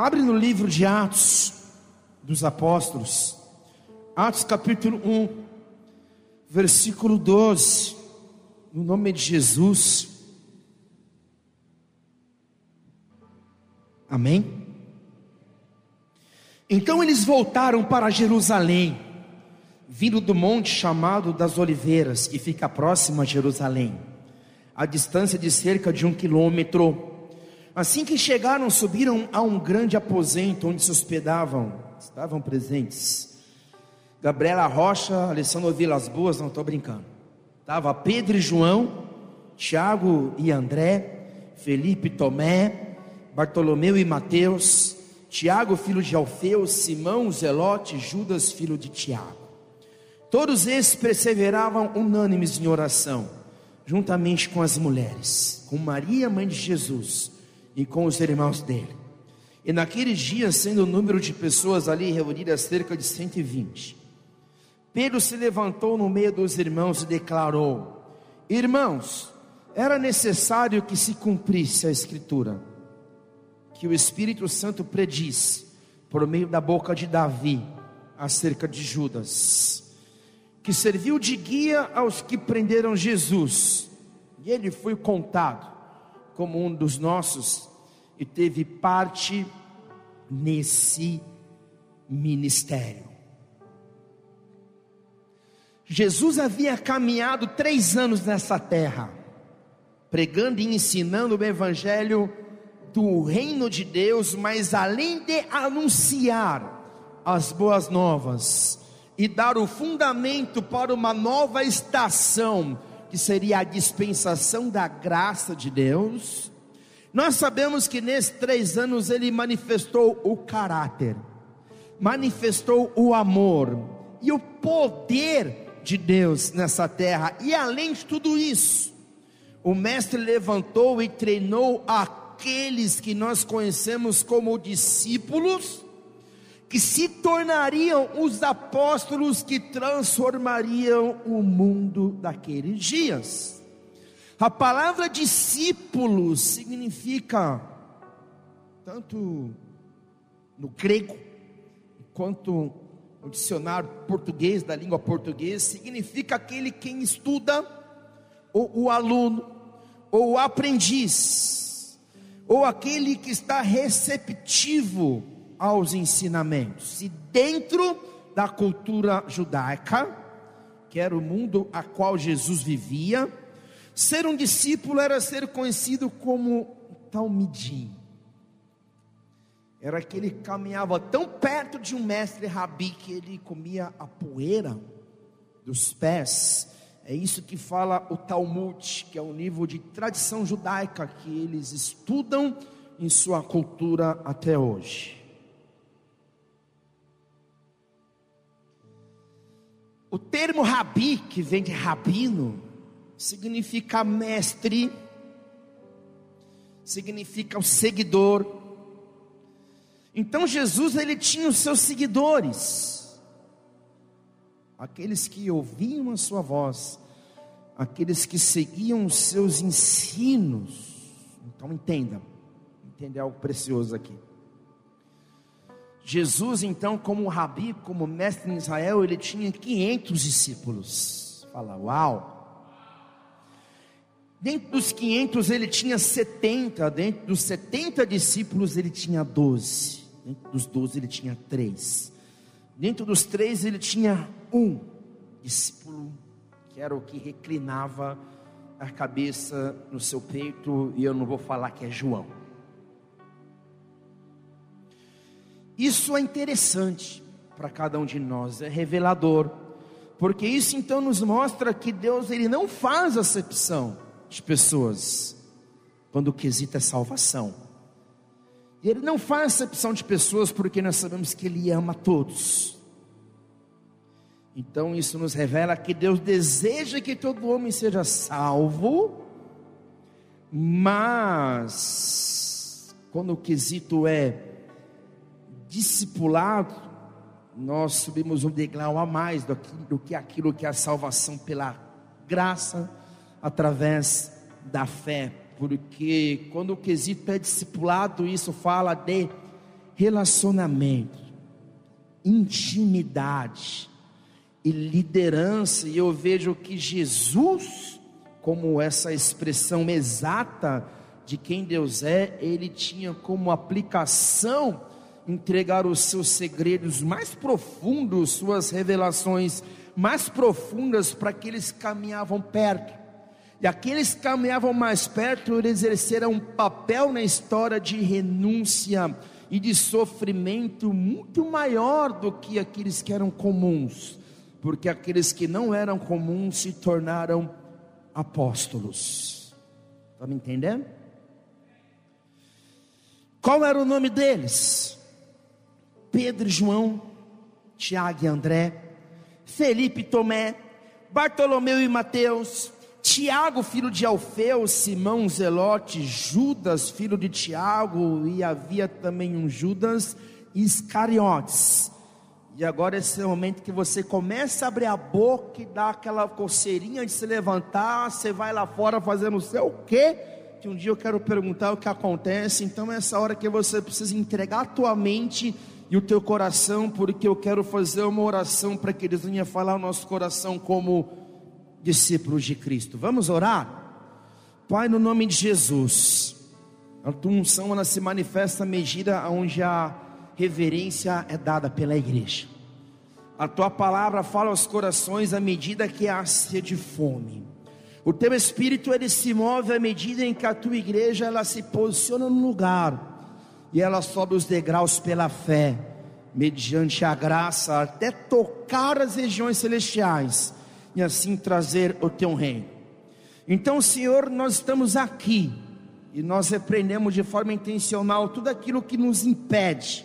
Abre no livro de Atos dos Apóstolos, Atos capítulo 1, versículo 12, no nome de Jesus. Amém? Então eles voltaram para Jerusalém, vindo do monte chamado das Oliveiras, que fica próximo a Jerusalém, a distância de cerca de um quilômetro. Assim que chegaram, subiram a um grande aposento onde se hospedavam, estavam presentes. Gabriela Rocha, Alessandro Vilas Boas, não estou brincando. Estava Pedro e João, Tiago e André, Felipe e Tomé, Bartolomeu e Mateus, Tiago, filho de Alfeu, Simão, Zelote, Judas, filho de Tiago. Todos esses perseveravam unânimes em oração, juntamente com as mulheres, com Maria, mãe de Jesus, e com os irmãos dele. E naqueles dias, sendo o número de pessoas ali reunidas cerca de 120, Pedro se levantou no meio dos irmãos e declarou: Irmãos, era necessário que se cumprisse a Escritura, que o Espírito Santo prediz, por meio da boca de Davi, acerca de Judas, que serviu de guia aos que prenderam Jesus, e ele foi contado como um dos nossos e teve parte nesse ministério. Jesus havia caminhado três anos nessa terra, pregando e ensinando o Evangelho do reino de Deus, mas além de anunciar as boas novas e dar o fundamento para uma nova estação, que seria a dispensação da graça de Deus, nós sabemos que nesses três anos ele manifestou o caráter, manifestou o amor e o poder de Deus nessa terra, e além de tudo isso, o Mestre levantou e treinou aqueles que nós conhecemos como discípulos, que se tornariam os apóstolos que transformariam o mundo daqueles dias. A palavra discípulo significa, tanto no grego, quanto no dicionário português, da língua portuguesa, significa aquele quem estuda, ou o aluno, ou o aprendiz, ou aquele que está receptivo aos ensinamentos. E dentro da cultura judaica, que era o mundo a qual Jesus vivia, Ser um discípulo era ser conhecido como Talmidim. Era que caminhava tão perto de um mestre rabi que ele comia a poeira dos pés. É isso que fala o Talmud, que é o nível de tradição judaica que eles estudam em sua cultura até hoje. O termo rabi, que vem de rabino, significa mestre, significa o seguidor. Então Jesus ele tinha os seus seguidores, aqueles que ouviam a sua voz, aqueles que seguiam os seus ensinos. Então entenda, entenda algo precioso aqui. Jesus, então, como rabi, como mestre em Israel, ele tinha 500 discípulos. Fala, uau! Dentro dos 500 ele tinha 70, dentro dos 70 discípulos ele tinha 12, dentro dos 12 ele tinha 3, dentro dos 3 ele tinha um discípulo, que era o que reclinava a cabeça no seu peito, e eu não vou falar que é João. Isso é interessante para cada um de nós, é revelador, porque isso então nos mostra que Deus ele não faz acepção de pessoas quando o quesito é salvação. E ele não faz acepção de pessoas porque nós sabemos que ele ama todos. Então isso nos revela que Deus deseja que todo homem seja salvo, mas quando o quesito é discipulado, nós subimos um degrau a mais do que, do que aquilo que é a salvação pela graça através da fé, porque quando o quesito é discipulado, isso fala de relacionamento, intimidade e liderança. E eu vejo que Jesus, como essa expressão exata de quem Deus é, ele tinha como aplicação entregar os seus segredos mais profundos, suas revelações mais profundas para aqueles que caminhavam perto. E aqueles que caminhavam mais perto, eles exerceram um papel na história de renúncia e de sofrimento muito maior do que aqueles que eram comuns, porque aqueles que não eram comuns se tornaram apóstolos. Está me entendendo? Qual era o nome deles? Pedro, João, Tiago e André, Felipe, Tomé, Bartolomeu e Mateus, Tiago, filho de Alfeu, Simão, Zelote, Judas, filho de Tiago, e havia também um Judas Iscariotes. E agora esse é o momento que você começa a abrir a boca e dá aquela coceirinha de se levantar, você vai lá fora fazendo sei o quê, que um dia eu quero perguntar o que acontece, então é essa hora que você precisa entregar a tua mente e o teu coração, porque eu quero fazer uma oração para que eles venham falar o nosso coração como discípulos de Cristo. Vamos orar? Pai, no nome de Jesus, a tua unção ela se manifesta à medida onde a reverência é dada pela igreja. A tua palavra fala aos corações à medida que há sede de fome. O teu espírito ele se move à medida em que a tua igreja ela se posiciona no lugar e ela sobe os degraus pela fé, mediante a graça, até tocar as regiões celestiais e assim trazer o teu reino. Então, Senhor, nós estamos aqui e nós repreendemos de forma intencional tudo aquilo que nos impede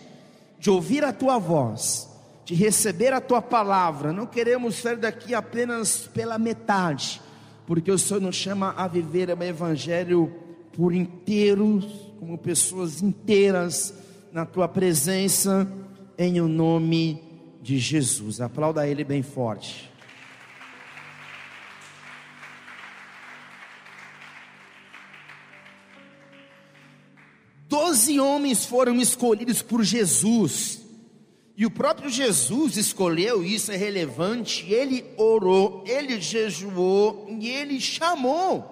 de ouvir a tua voz, de receber a tua palavra. Não queremos sair daqui apenas pela metade, porque o Senhor nos chama a viver o evangelho por inteiros como pessoas inteiras na tua presença, em o nome de Jesus. Aplauda ele bem forte. Doze homens foram escolhidos por Jesus, e o próprio Jesus escolheu, isso é relevante. Ele orou, ele jejuou e ele chamou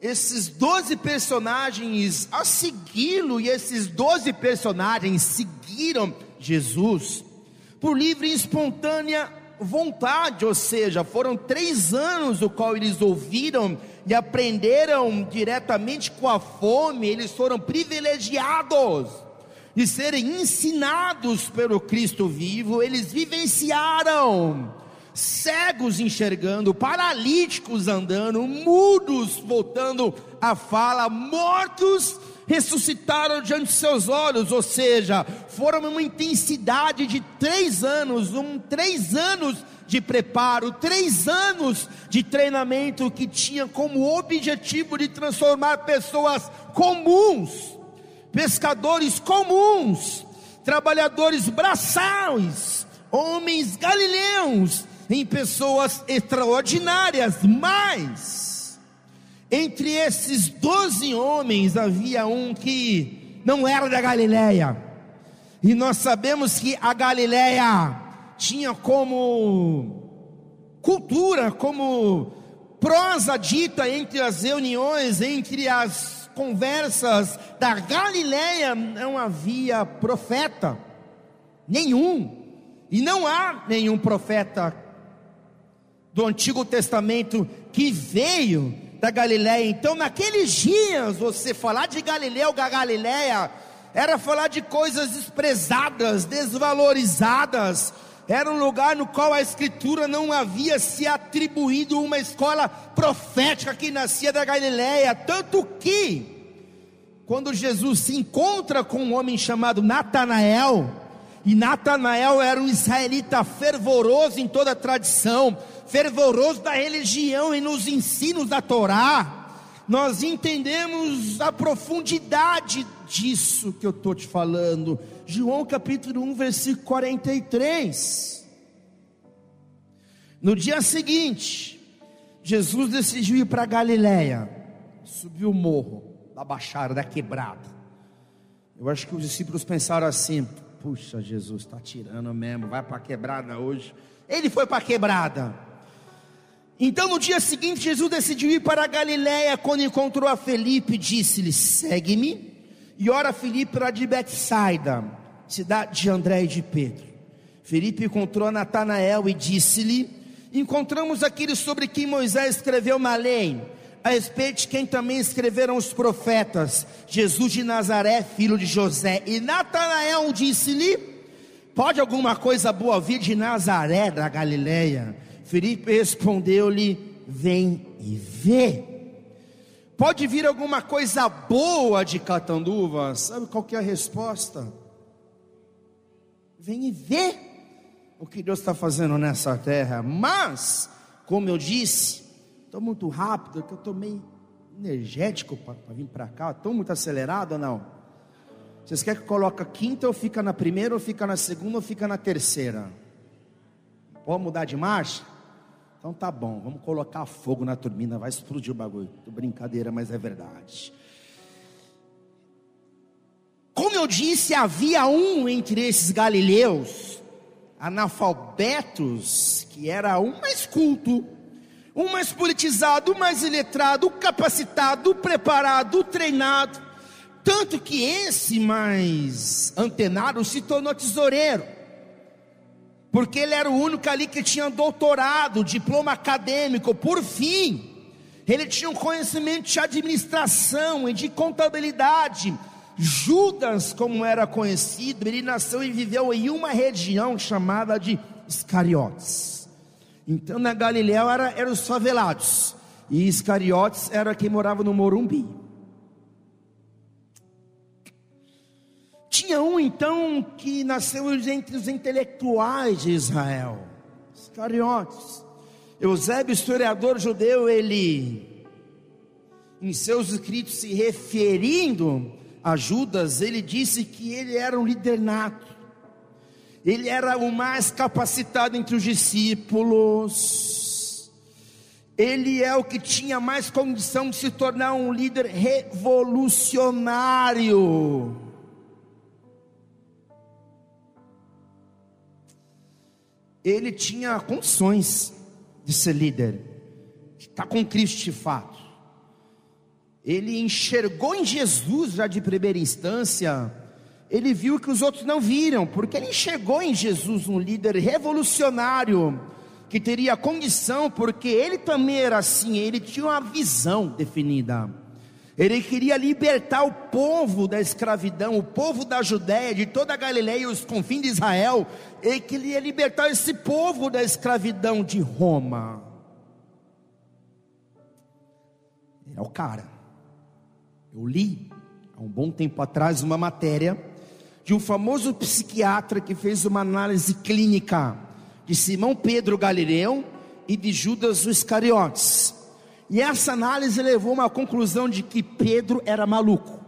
esses doze personagens a segui-lo, e esses doze personagens seguiram Jesus por livre e espontânea vontade, ou seja, foram três anos o qual eles ouviram e aprenderam diretamente com a fome, eles foram privilegiados de serem ensinados pelo Cristo vivo, eles vivenciaram cegos enxergando, paralíticos andando, mudos voltando à fala, mortos ressuscitaram diante de seus olhos, ou seja, foram uma intensidade de três anos, um três anos de preparo, três anos de treinamento que tinha como objetivo de transformar pessoas comuns, pescadores comuns, trabalhadores braçais, homens galileus, em pessoas extraordinárias, mas entre esses doze homens havia um que não era da Galileia, e nós sabemos que a Galileia tinha como cultura, como prosa dita entre as reuniões, entre as conversas da Galileia, não havia profeta nenhum, e não há nenhum profeta do Antigo Testamento que veio da Galiléia. Então, naqueles dias, você falar de Galileu, Galiléia, era falar de coisas desprezadas, desvalorizadas. Era um lugar no qual a Escritura não havia se atribuído uma escola profética que nascia da Galiléia. Tanto que, quando Jesus se encontra com um homem chamado Natanael, e Natanael era um israelita fervoroso em toda a tradição, fervoroso da religião e nos ensinos da Torá, nós entendemos a profundidade disso que eu estou te falando. João capítulo 1, versículo 43. No dia seguinte, Jesus decidiu ir para Galiléia, subiu o morro da Baixada, da Quebrada. Eu acho que os discípulos pensaram assim: puxa, Jesus está tirando mesmo, vai para a quebrada hoje. Ele foi para a quebrada. Então no dia seguinte, Jesus decidiu ir para a Galiléia. Quando encontrou a Felipe, disse-lhe: Segue-me. E ora Felipe era de Betsaida, cidade de André e de Pedro. Felipe encontrou Natanael e disse-lhe: Encontramos aquele sobre quem Moisés escreveu na lei, a respeito de quem também escreveram os profetas, Jesus de Nazaré, filho de José. E Natanael disse-lhe: Pode alguma coisa boa vir de Nazaré da Galileia? Felipe respondeu-lhe: Vem e vê. Pode vir alguma coisa boa de Catanduva? Sabe qual é a resposta? Vem e vê o que Deus está fazendo nessa terra. Mas, como eu disse, estou muito rápido, que eu estou meio energético para vir para cá. Estou muito acelerado ou não? Vocês querem que coloque quinta ou fica na primeira, ou fica na segunda, ou fica na terceira? Pode mudar de marcha? Então tá bom, vamos colocar fogo na turbina, vai explodir o bagulho. Tô brincadeira, mas é verdade. Como eu disse, havia um entre esses galileus, analfabetos, que era um mais culto, um mais politizado, um mais iletrado, capacitado, preparado, treinado. Tanto que esse mais antenado se tornou tesoureiro porque ele era o único ali que tinha doutorado, diploma acadêmico. Por fim, ele tinha um conhecimento de administração e de contabilidade. Judas, como era conhecido, ele nasceu e viveu em uma região chamada de Iscariotes. Então na Galiléia era, eram os favelados, e Iscariotes era quem morava no Morumbi. Tinha um então que nasceu entre os intelectuais de Israel, os cariotes. Eusébio, historiador judeu, ele, em seus escritos, se referindo a Judas, ele disse que ele era um líder nato, ele era o mais capacitado entre os discípulos, ele é o que tinha mais condição de se tornar um líder revolucionário. ele tinha condições de ser líder, de estar com Cristo de fato. Ele enxergou em Jesus já de primeira instância, ele viu que os outros não viram, porque ele enxergou em Jesus um líder revolucionário, que teria condição, porque ele também era assim, ele tinha uma visão definida. Ele queria libertar o povo da escravidão, o povo da Judéia, de toda a Galileia e os confins de Israel. Ele queria libertar esse povo da escravidão de Roma. é o cara. Eu li há um bom tempo atrás uma matéria de um famoso psiquiatra que fez uma análise clínica de Simão Pedro Galileu e de Judas Iscariotes. E essa análise levou a uma conclusão de que Pedro era maluco,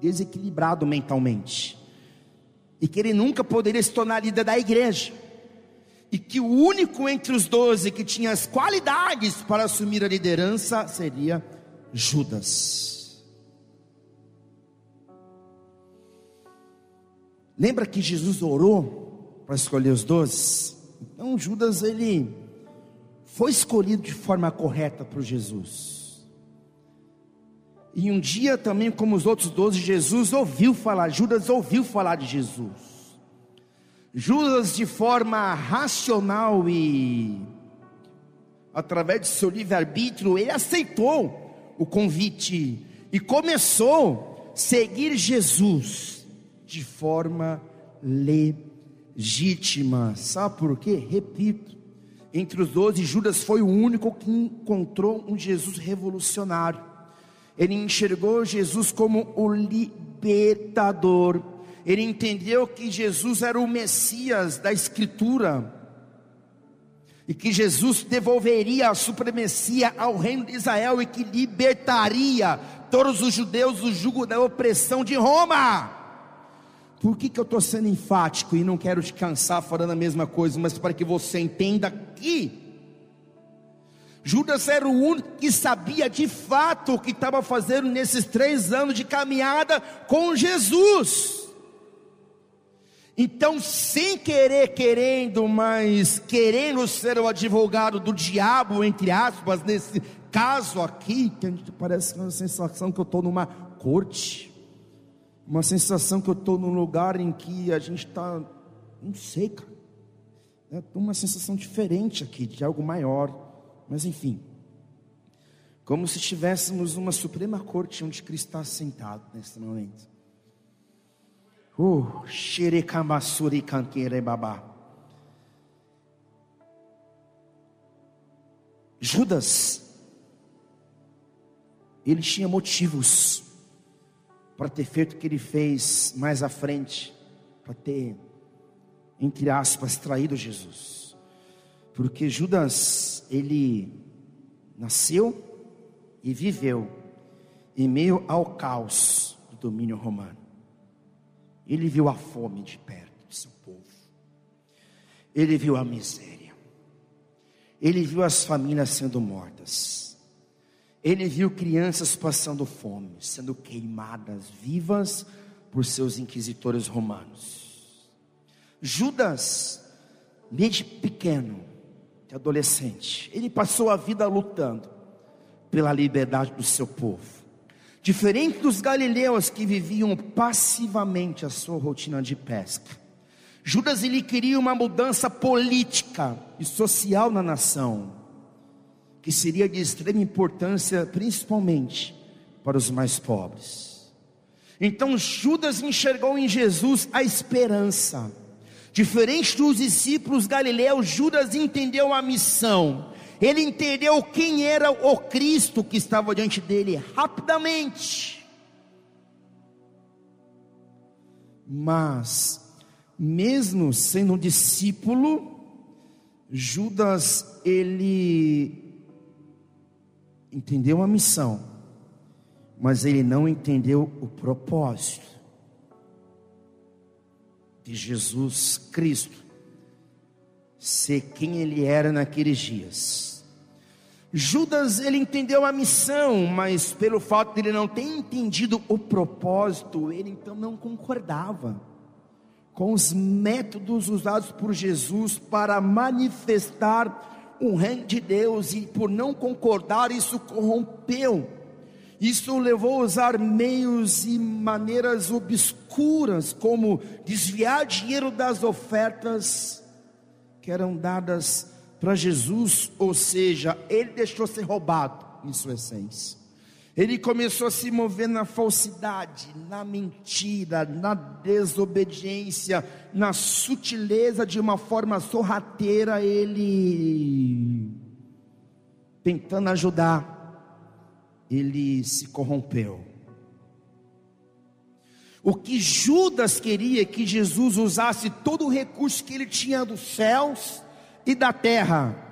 desequilibrado mentalmente, e que ele nunca poderia se tornar líder da igreja, e que o único entre os doze que tinha as qualidades para assumir a liderança seria Judas. Lembra que Jesus orou para escolher os doze? Então Judas ele foi escolhido de forma correta por Jesus. E um dia também, como os outros doze, Jesus ouviu falar, Judas ouviu falar de Jesus. Judas, de forma racional e através de seu livre-arbítrio, ele aceitou o convite e começou a seguir Jesus de forma legítima. Sabe por quê? Repito, entre os doze, Judas foi o único que encontrou um Jesus revolucionário. Ele enxergou Jesus como o libertador. Ele entendeu que Jesus era o Messias da Escritura. E que Jesus devolveria a supremacia ao reino de Israel e que libertaria todos os judeus do jugo da opressão de Roma. Por que, que eu estou sendo enfático e não quero te cansar falando a mesma coisa, mas para que você entenda que Judas era o único que sabia de fato o que estava fazendo nesses três anos de caminhada com Jesus. Então, sem querer, querendo, mas querendo ser o advogado do diabo, entre aspas, nesse caso aqui, que a gente parece uma sensação que eu estou numa corte, uma sensação que eu estou num lugar em que a gente está, não sei, cara, é uma sensação diferente aqui, de algo maior, mas enfim, como se estivéssemos numa Suprema Corte onde Cristo está sentado nesse momento. Uh, babá. Judas, ele tinha motivos para ter feito o que ele fez mais à frente, para ter, entre aspas, traído Jesus. Porque Judas, ele nasceu e viveu em meio ao caos do domínio romano. Ele viu a fome de perto do seu povo. Ele viu a miséria. Ele viu as famílias sendo mortas. Ele viu crianças passando fome, sendo queimadas vivas por seus inquisitores romanos. Judas, desde pequeno, de adolescente, ele passou a vida lutando pela liberdade do seu povo. Diferente dos galileus que viviam passivamente a sua rotina de pesca, Judas ele queria uma mudança política e social na nação, que seria de extrema importância, principalmente para os mais pobres. Então Judas enxergou em Jesus a esperança. Diferente dos discípulos galileus, Judas entendeu a missão ele entendeu quem era o Cristo que estava diante dele rapidamente. Mas, mesmo sendo um discípulo, Judas, ele entendeu a missão, mas ele não entendeu o propósito de Jesus Cristo ser quem ele era naqueles dias. Judas ele entendeu a missão, mas pelo fato de ele não ter entendido o propósito, ele então não concordava com os métodos usados por Jesus para manifestar o reino de Deus e por não concordar isso corrompeu. Isso levou a usar meios e maneiras obscuras, como desviar dinheiro das ofertas que eram dadas para Jesus, ou seja, ele deixou ser roubado em sua essência. Ele começou a se mover na falsidade, na mentira, na desobediência, na sutileza de uma forma sorrateira, ele tentando ajudar, ele se corrompeu. O que Judas queria é que Jesus usasse todo o recurso que ele tinha dos céus e da terra,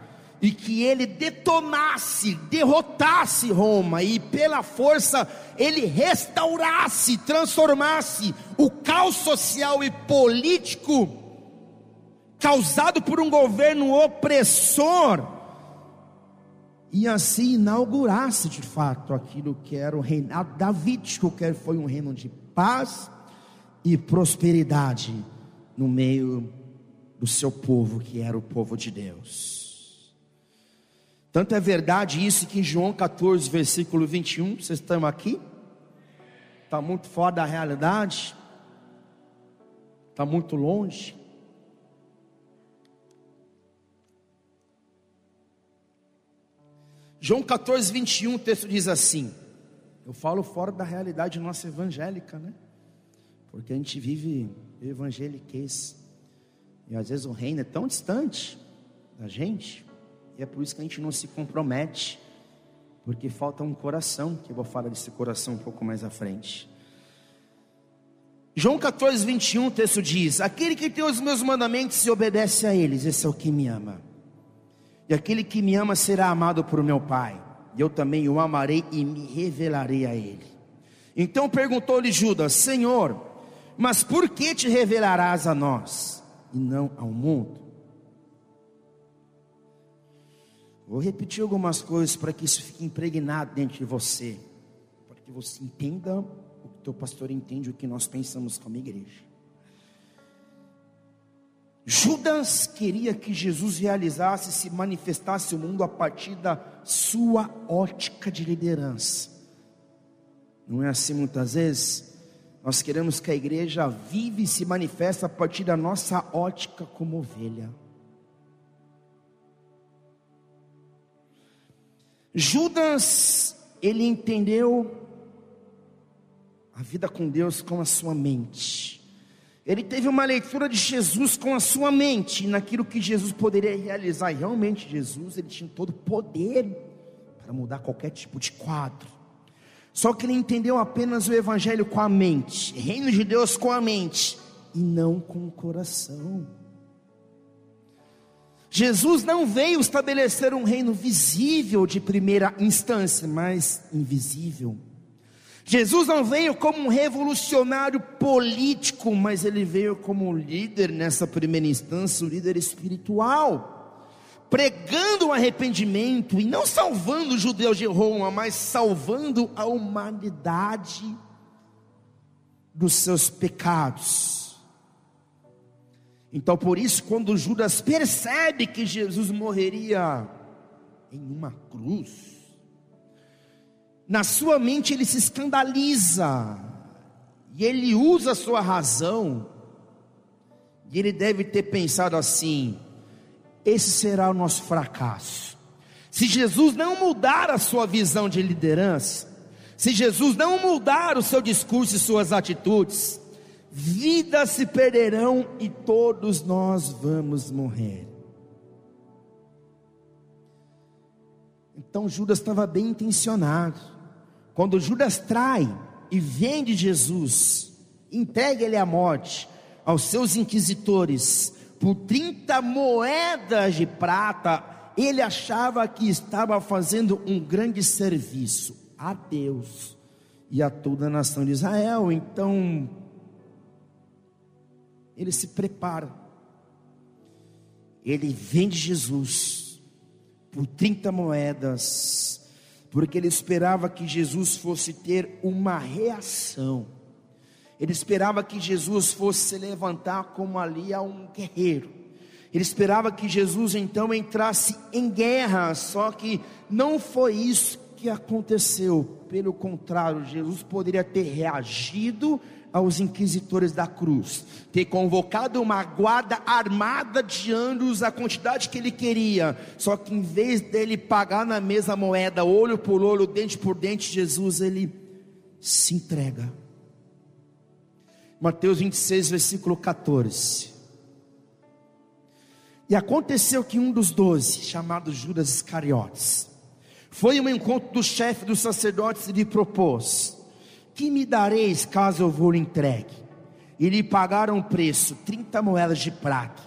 e que ele detonasse, derrotasse Roma, e pela força ele restaurasse, transformasse o caos social e político causado por um governo opressor, e assim inaugurasse de fato aquilo que era o reinado davídico, que foi um reino de paz e prosperidade no meio do seu povo, que era o povo de Deus. Tanto é verdade isso que em João 14, versículo 21, vocês estão aqui? Está muito fora da realidade? Está muito longe? João 14, 21, o texto diz assim: eu falo fora da realidade nossa evangélica, né? Porque a gente vive evangeliquez. E às vezes o reino é tão distante da gente, é por isso que a gente não se compromete, porque falta um coração, que eu vou falar desse coração um pouco mais à frente. João 14, 21, o texto diz: Aquele que tem os meus mandamentos e obedece a eles, esse é o que me ama. E aquele que me ama será amado por meu Pai e eu também o amarei e me revelarei a ele. Então perguntou-lhe Judas: Senhor, mas por que te revelarás a nós e não ao mundo? Vou repetir algumas coisas para que isso fique impregnado dentro de você, para que você entenda o que teu pastor entende, o que nós pensamos como igreja. Judas queria que Jesus realizasse se manifestasse o mundo a partir da sua ótica de liderança. Não é assim muitas vezes? Nós queremos que a igreja vive e se manifeste a partir da nossa ótica como ovelha. Judas, ele entendeu a vida com Deus com a sua mente. Ele teve uma leitura de Jesus com a sua mente, naquilo que Jesus poderia realizar. E realmente, Jesus, ele tinha todo o poder para mudar qualquer tipo de quadro. Só que ele entendeu apenas o evangelho com a mente, reino de Deus com a mente e não com o coração. Jesus não veio estabelecer um reino visível de primeira instância, mas invisível. Jesus não veio como um revolucionário político, mas ele veio como líder nessa primeira instância, um líder espiritual, pregando o arrependimento e não salvando os judeus de Roma, mas salvando a humanidade dos seus pecados. Então, por isso, quando Judas percebe que Jesus morreria em uma cruz, na sua mente ele se escandaliza, e ele usa a sua razão, e ele deve ter pensado assim: esse será o nosso fracasso. Se Jesus não mudar a sua visão de liderança, se Jesus não mudar o seu discurso e suas atitudes, vidas se perderão e todos nós vamos morrer. Então Judas estava bem intencionado. Quando Judas trai e vende Jesus, entrega ele à morte aos seus inquisitores por 30 moedas de prata, ele achava que estava fazendo um grande serviço a Deus e a toda a nação de Israel. Então, ele se prepara. Ele vende Jesus por 30 moedas, porque ele esperava que Jesus fosse ter uma reação. Ele esperava que Jesus fosse se levantar como ali a um guerreiro. Ele esperava que Jesus então entrasse em guerra, só que não foi isso que aconteceu. Pelo contrário, Jesus poderia ter reagido aos inquisitores da cruz, ter convocado uma guarda armada de anjos, a quantidade que ele queria, só que em vez dele pagar na mesma moeda, olho por olho, dente por dente, Jesus ele se entrega. Mateus 26, versículo 14. E aconteceu que um dos doze, chamado Judas Iscariotes, foi ao encontro do chefe dos sacerdotes e lhe propôs: que me dareis caso eu vou entregue? E lhe pagaram o preço, 30 moedas de prata.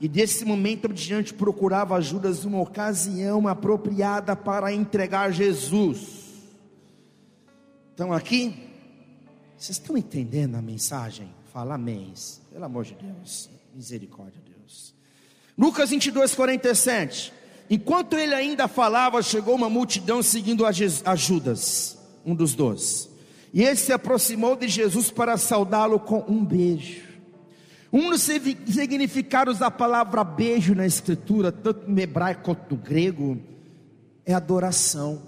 E desse momento diante procurava Judas uma ocasião apropriada para entregar Jesus. Então aqui, vocês estão entendendo a mensagem? Fala amém. Pelo amor de Deus. Misericórdia, Deus. Lucas 22, 47. Enquanto ele ainda falava, chegou uma multidão seguindo a Judas, um dos doze. E ele se aproximou de Jesus para saudá-lo com um beijo. Um dos significados da palavra beijo na Escritura, tanto no hebraico quanto no grego, é adoração.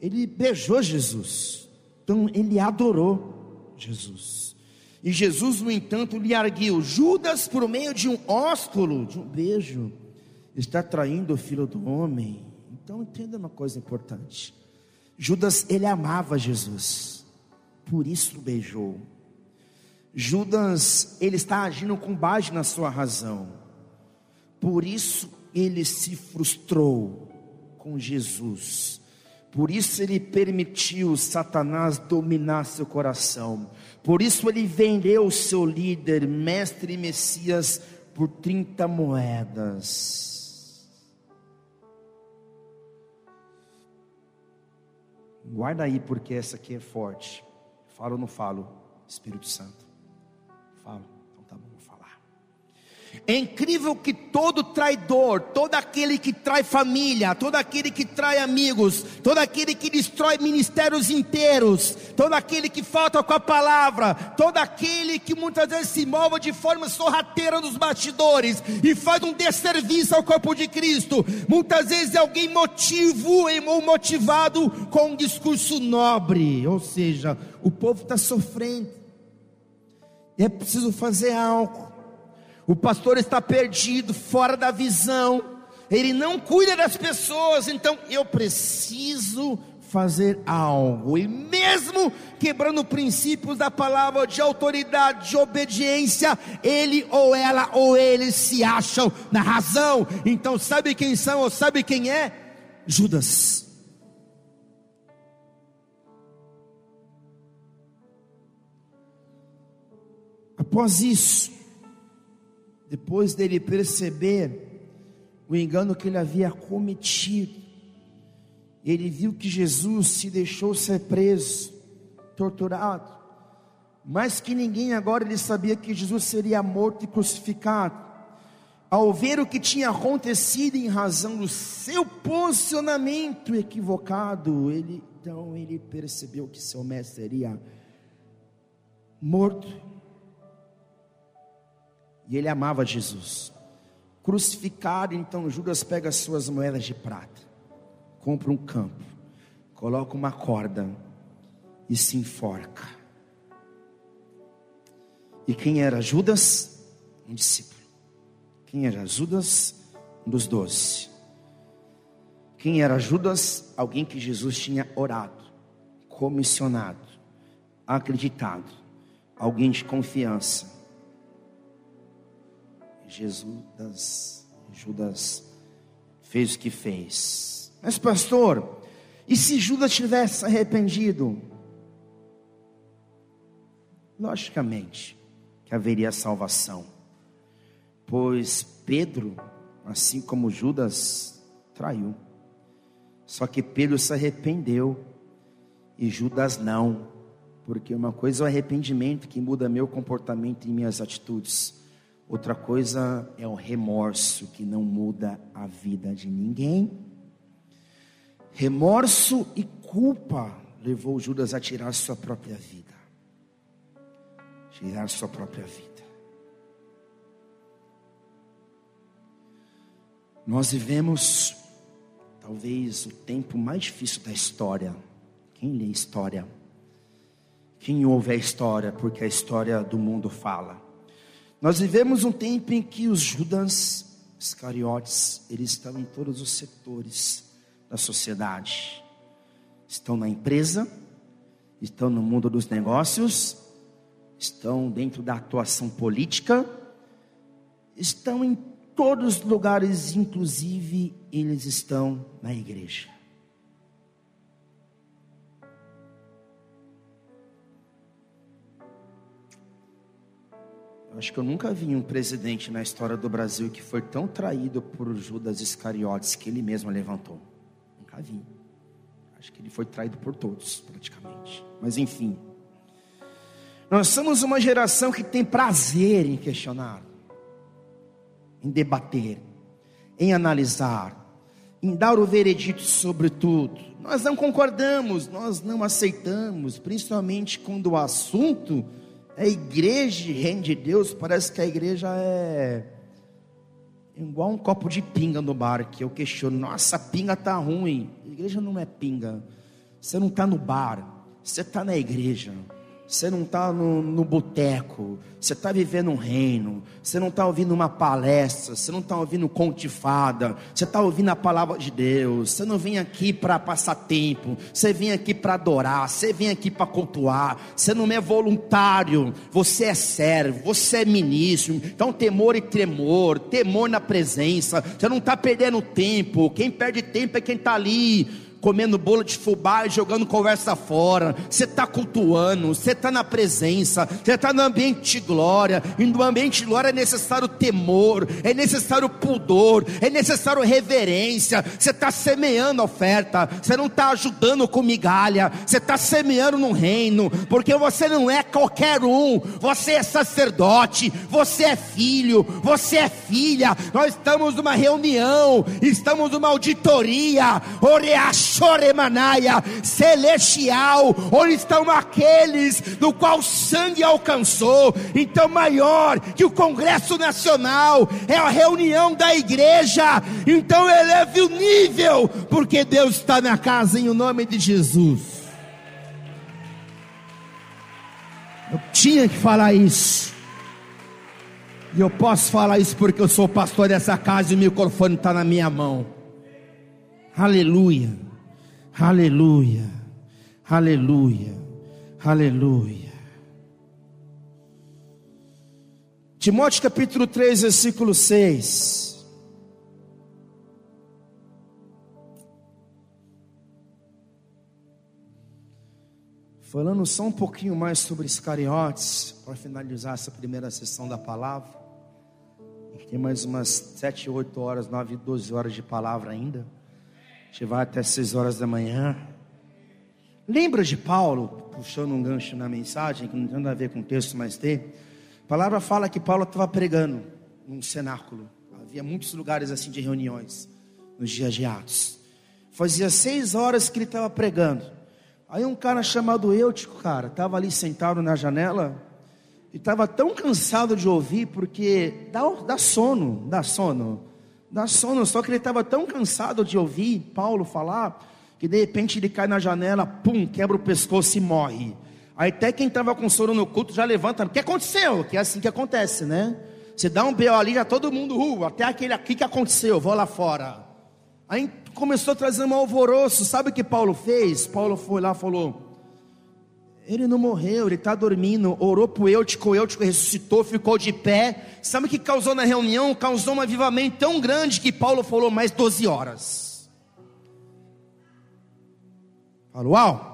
Ele beijou Jesus, então ele adorou Jesus. E Jesus, no entanto, lhe arguiu: Judas, por meio de um ósculo, de um beijo, está traindo o filho do homem. Então entenda uma coisa importante. Judas, ele amava Jesus. Por isso beijou. Judas, ele está agindo com base na sua razão. Por isso ele se frustrou com Jesus. Por isso ele permitiu Satanás dominar seu coração. Por isso ele vendeu seu líder, mestre e Messias, por 30 moedas. Guarda aí, porque essa aqui é forte. Falo ou não falo, Espírito Santo? Falo, É incrível que todo traidor, todo aquele que trai família, todo aquele que trai amigos, todo aquele que destrói ministérios inteiros, todo aquele que falta com a palavra, todo aquele que muitas vezes se move de forma sorrateira nos bastidores e faz um desserviço ao corpo de Cristo, muitas vezes é alguém motivo ou motivado com um discurso nobre, ou seja, o povo está sofrendo, e é preciso fazer algo. O pastor está perdido, fora da visão, ele não cuida das pessoas, então eu preciso fazer algo, e mesmo quebrando princípios da palavra de autoridade, de obediência, ele ou ela ou eles se acham na razão, então sabe quem são ou sabe quem é? Judas. Após isso, depois dele perceber o engano que ele havia cometido, ele viu que Jesus se deixou ser preso, torturado, mais que ninguém agora ele sabia que Jesus seria morto e crucificado. Ao ver o que tinha acontecido em razão do seu posicionamento equivocado, ele então ele percebeu que seu mestre seria morto e ele amava Jesus. Crucificado, então Judas pega as suas moedas de prata, compra um campo, coloca uma corda e se enforca. E quem era Judas? Um discípulo. Quem era Judas? Um dos doze. Quem era Judas? Alguém que Jesus tinha orado, comissionado, acreditado, alguém de confiança Jesus, Judas fez o que fez. Mas pastor, e se Judas tivesse arrependido? Logicamente que haveria salvação, pois Pedro, assim como Judas, traiu. Só que Pedro se arrependeu e Judas não, porque uma coisa é o arrependimento que muda meu comportamento e minhas atitudes. Outra coisa é o remorso que não muda a vida de ninguém. Remorso e culpa levou Judas a tirar sua própria vida. Tirar sua própria vida. Nós vivemos talvez o tempo mais difícil da história. Quem lê história? Quem ouve a história? Porque a história do mundo fala. Nós vivemos um tempo em que os Judas Iscariotes, eles estão em todos os setores da sociedade. Estão na empresa, estão no mundo dos negócios, estão dentro da atuação política, estão em todos os lugares, inclusive eles estão na igreja. Acho que eu nunca vi um presidente na história do Brasil que foi tão traído por Judas Iscariotes que ele mesmo levantou. Nunca vi. Acho que ele foi traído por todos, praticamente. Mas enfim. Nós somos uma geração que tem prazer em questionar, em debater, em analisar, em dar o veredito sobre tudo. Nós não concordamos, nós não aceitamos, principalmente quando o assunto é igreja, reino de Deus, parece que a igreja é igual um copo de pinga no bar, que eu questiono, nossa, a pinga tá ruim. A igreja não é pinga. Você não está no bar, você está na igreja. Você não está no, no boteco, você está vivendo um reino, você não está ouvindo uma palestra, você não está ouvindo contifada, você está ouvindo a palavra de Deus, você não vem aqui para passar tempo, você vem aqui para adorar, você vem aqui para cultuar, você não é voluntário, você é servo, você é ministro, então temor e tremor, temor na presença, você não está perdendo tempo, quem perde tempo é quem está ali comendo bolo de fubá e jogando conversa fora. Você está cultuando, você está na presença, você está no ambiente de glória. E no ambiente de glória é necessário temor, é necessário pudor, é necessário reverência. Você está semeando oferta, você não está ajudando com migalha, você está semeando no reino, porque você não é qualquer um, você é sacerdote, você é filho, você é filha. Nós estamos numa reunião, estamos numa auditoria, celestial, onde estão aqueles do qual sangue alcançou. Então, maior que o Congresso Nacional é a reunião da igreja. Então, eleve o nível, porque Deus está na casa em o nome de Jesus. Eu tinha que falar isso. E eu posso falar isso porque eu sou pastor dessa casa e o microfone está na minha mão. Aleluia, aleluia, aleluia, aleluia. Timóteo capítulo 3, versículo 6. Falando só um pouquinho mais sobre Iscariotes, para finalizar essa primeira sessão da palavra. Tem mais umas 7, 8 horas, 9, 12 horas de palavra ainda. A gente vai até 6 horas da manhã. Lembra de Paulo, puxando um gancho na mensagem, que não tem nada a ver com o texto, mas tem. A palavra fala que Paulo estava pregando num cenáculo. Havia muitos lugares assim de reuniões, nos dias de Atos. Fazia seis horas que ele estava pregando. Aí um cara chamado Eutico, cara, estava ali sentado na janela e estava tão cansado de ouvir, porque dá, dá sono, dá sono, dá sono, só que ele estava tão cansado de ouvir Paulo falar, que de repente ele cai na janela, pum, quebra o pescoço e morre. Aí até quem estava com sono no culto já levanta, o que aconteceu? Que é assim que acontece, né? Você dá um B.O. ali, já todo mundo, uh, até aquele aqui que aconteceu, vou lá fora. Aí começou a trazer um alvoroço. Sabe o que Paulo fez? Paulo foi lá e falou: Ele não morreu, ele está dormindo. Orou para o Eutico, o Eutico ressuscitou, ficou de pé. Sabe o que causou na reunião? Causou um avivamento tão grande que Paulo falou mais 12 horas. Falou, uau!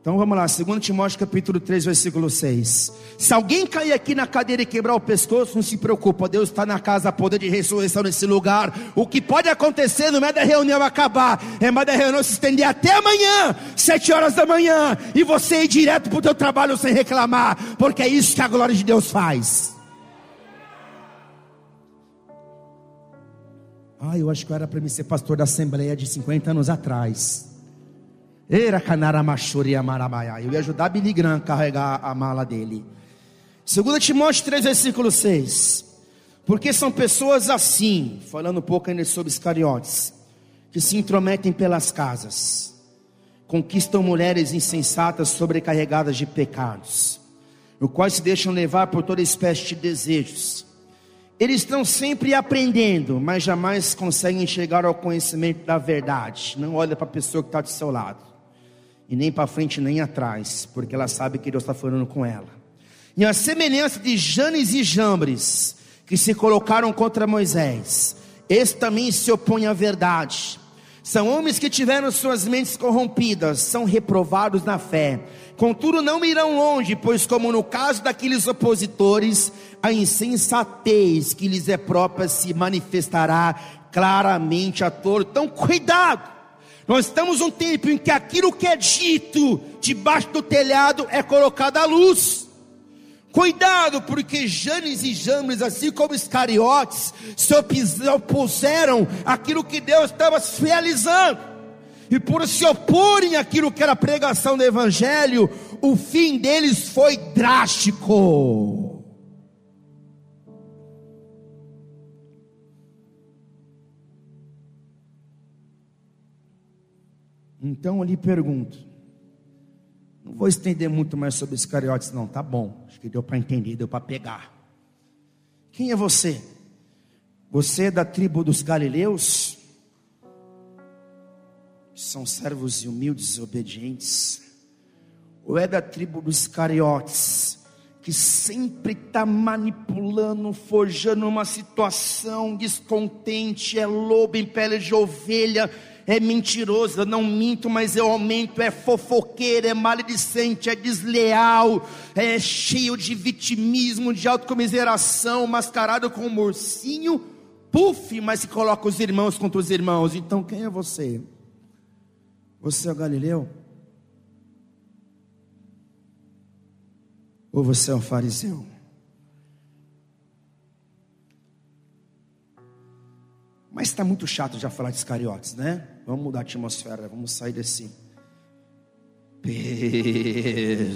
Então vamos lá, 2 Timóteo capítulo 3, versículo 6. Se alguém cair aqui na cadeira e quebrar o pescoço, não se preocupa, Deus está na casa, poder de ressurreição nesse lugar. O que pode acontecer não é da reunião acabar, é mais da reunião se estender até amanhã, 7 horas da manhã, e você ir direto para o teu trabalho sem reclamar, porque é isso que a glória de Deus faz. Ah, eu acho que eu era para mim ser pastor da Assembleia de 50 anos atrás. Eu ia ajudar Billy Graham a carregar a mala dele. 2 Timóteo 3, versículo 6. Porque são pessoas assim, falando um pouco ainda sobre Iscariotes, que se intrometem pelas casas, conquistam mulheres insensatas sobrecarregadas de pecados, no quais se deixam levar por toda espécie de desejos. Eles estão sempre aprendendo, mas jamais conseguem chegar ao conhecimento da verdade. Não olha para a pessoa que está do seu lado e nem para frente nem atrás, porque ela sabe que Deus está falando com ela. E a semelhança de Janes e Jambres, que se colocaram contra Moisés, esse também se opõe à verdade. São homens que tiveram suas mentes corrompidas, são reprovados na fé. Contudo, não irão longe, pois, como no caso daqueles opositores, a insensatez que lhes é própria se manifestará claramente a todos. Então, cuidado! Nós estamos num tempo em que aquilo que é dito debaixo do telhado é colocado à luz. Cuidado, porque Janes e Jambres, assim como Iscariotes, se opuseram àquilo que Deus estava realizando. E por se oporem àquilo que era a pregação do Evangelho, o fim deles foi drástico. Então eu lhe pergunto, não vou estender muito mais sobre os cariotes, não, tá bom, acho que deu para entender, deu para pegar. Quem é você? Você é da tribo dos galileus? São servos e humildes e obedientes? Ou é da tribo dos cariotes? Que sempre está manipulando, forjando uma situação descontente, é lobo em pele de ovelha, é mentiroso, eu não minto, mas eu aumento, é fofoqueiro, é maledicente, é desleal, é cheio de vitimismo, de autocomiseração, mascarado com um morcinho, puf, mas se coloca os irmãos contra os irmãos. Então quem é você? Você é o Galileu? Ou você é um fariseu? Mas está muito chato já falar de Iscariotes, né? Vamos mudar a atmosfera, vamos sair desse peso.